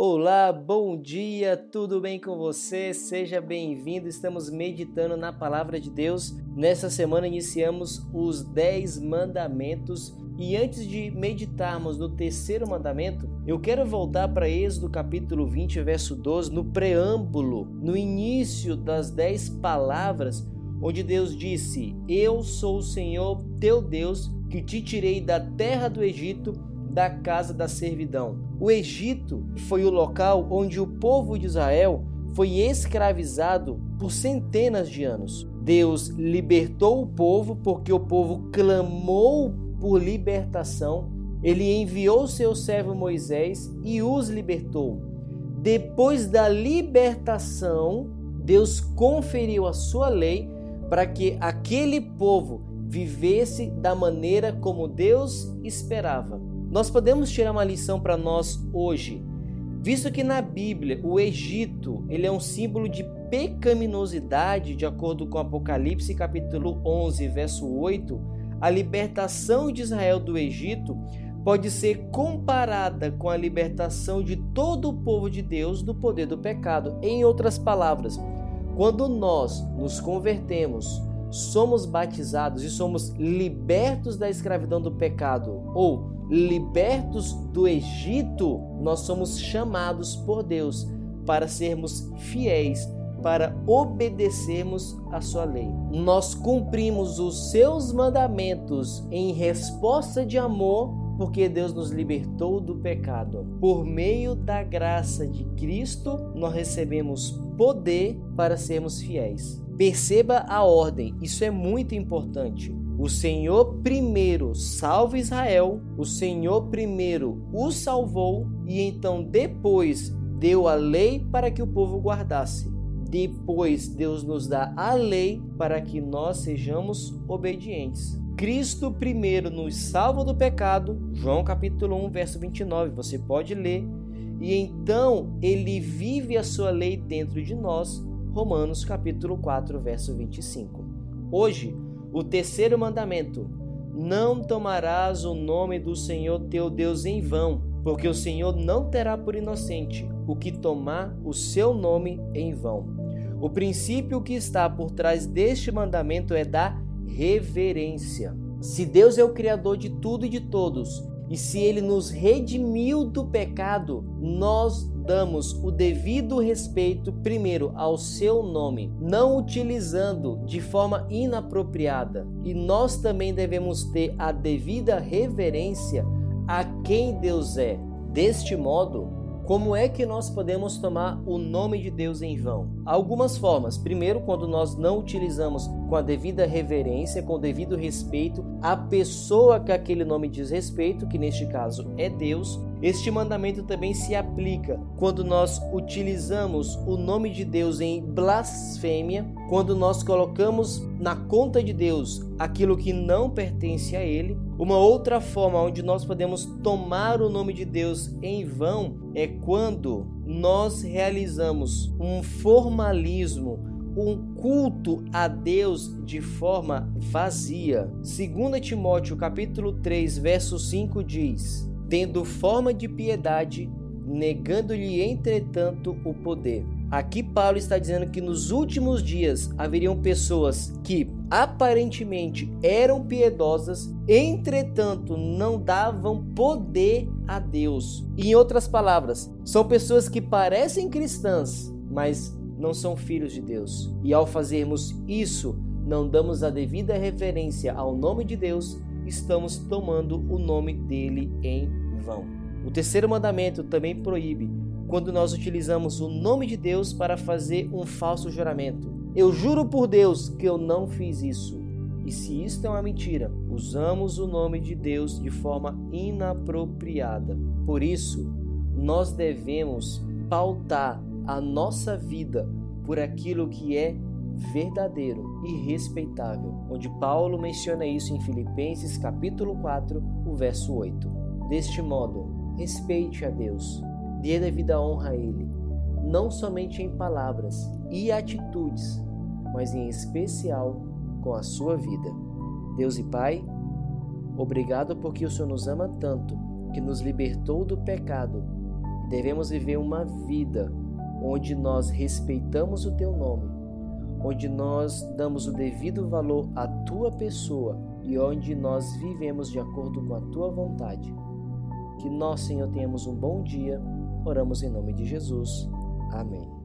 Olá, bom dia, tudo bem com você? Seja bem-vindo. Estamos meditando na palavra de Deus. Nessa semana iniciamos os 10 mandamentos e antes de meditarmos no terceiro mandamento, eu quero voltar para Êxodo capítulo 20, verso 12, no preâmbulo, no início das 10 palavras, onde Deus disse: Eu sou o Senhor teu Deus que te tirei da terra do Egito da casa da servidão. O Egito foi o local onde o povo de Israel foi escravizado por centenas de anos. Deus libertou o povo porque o povo clamou por libertação. Ele enviou seu servo Moisés e os libertou. Depois da libertação, Deus conferiu a sua lei para que aquele povo vivesse da maneira como Deus esperava. Nós podemos tirar uma lição para nós hoje, visto que na Bíblia o Egito ele é um símbolo de pecaminosidade, de acordo com Apocalipse capítulo 11, verso 8, a libertação de Israel do Egito pode ser comparada com a libertação de todo o povo de Deus do poder do pecado. Em outras palavras, quando nós nos convertemos, somos batizados e somos libertos da escravidão do pecado ou libertos do Egito, nós somos chamados por Deus para sermos fiéis, para obedecermos a sua lei. Nós cumprimos os seus mandamentos em resposta de amor, porque Deus nos libertou do pecado. Por meio da graça de Cristo, nós recebemos poder para sermos fiéis. Perceba a ordem, isso é muito importante. O Senhor primeiro salva Israel, o Senhor primeiro o salvou e então depois deu a lei para que o povo guardasse. Depois Deus nos dá a lei para que nós sejamos obedientes. Cristo primeiro nos salva do pecado, João capítulo 1, verso 29, você pode ler. E então ele vive a sua lei dentro de nós, Romanos capítulo 4, verso 25. Hoje o terceiro mandamento: Não tomarás o nome do Senhor teu Deus em vão, porque o Senhor não terá por inocente o que tomar o seu nome em vão. O princípio que está por trás deste mandamento é da reverência. Se Deus é o Criador de tudo e de todos, e se Ele nos redimiu do pecado, nós damos o devido respeito primeiro ao seu nome, não utilizando de forma inapropriada. E nós também devemos ter a devida reverência a quem Deus é. Deste modo, como é que nós podemos tomar o nome de Deus em vão? Algumas formas. Primeiro, quando nós não utilizamos com a devida reverência, com o devido respeito a pessoa que aquele nome diz respeito, que neste caso é Deus. Este mandamento também se aplica quando nós utilizamos o nome de Deus em blasfêmia, quando nós colocamos na conta de Deus aquilo que não pertence a Ele. Uma outra forma onde nós podemos tomar o nome de Deus em vão é quando nós realizamos um formalismo, um culto a Deus de forma vazia. 2 Timóteo capítulo 3, verso 5 diz: tendo forma de piedade, negando-lhe entretanto o poder. Aqui Paulo está dizendo que nos últimos dias haveriam pessoas que aparentemente eram piedosas, entretanto não davam poder a Deus. Em outras palavras, são pessoas que parecem cristãs, mas não são filhos de Deus. E ao fazermos isso, não damos a devida referência ao nome de Deus estamos tomando o nome dele em vão. O terceiro mandamento também proíbe quando nós utilizamos o nome de Deus para fazer um falso juramento. Eu juro por Deus que eu não fiz isso. E se isto é uma mentira, usamos o nome de Deus de forma inapropriada. Por isso, nós devemos pautar a nossa vida por aquilo que é verdadeiro e respeitável, onde Paulo menciona isso em Filipenses capítulo 4, o verso 8. Deste modo, respeite a Deus, dê devida honra a Ele, não somente em palavras e atitudes, mas em especial com a sua vida. Deus e Pai, obrigado porque o Senhor nos ama tanto, que nos libertou do pecado Devemos viver uma vida onde nós respeitamos o teu nome, onde nós damos o devido valor à tua pessoa e onde nós vivemos de acordo com a tua vontade. Que nós, Senhor, tenhamos um bom dia. Oramos em nome de Jesus. Amém.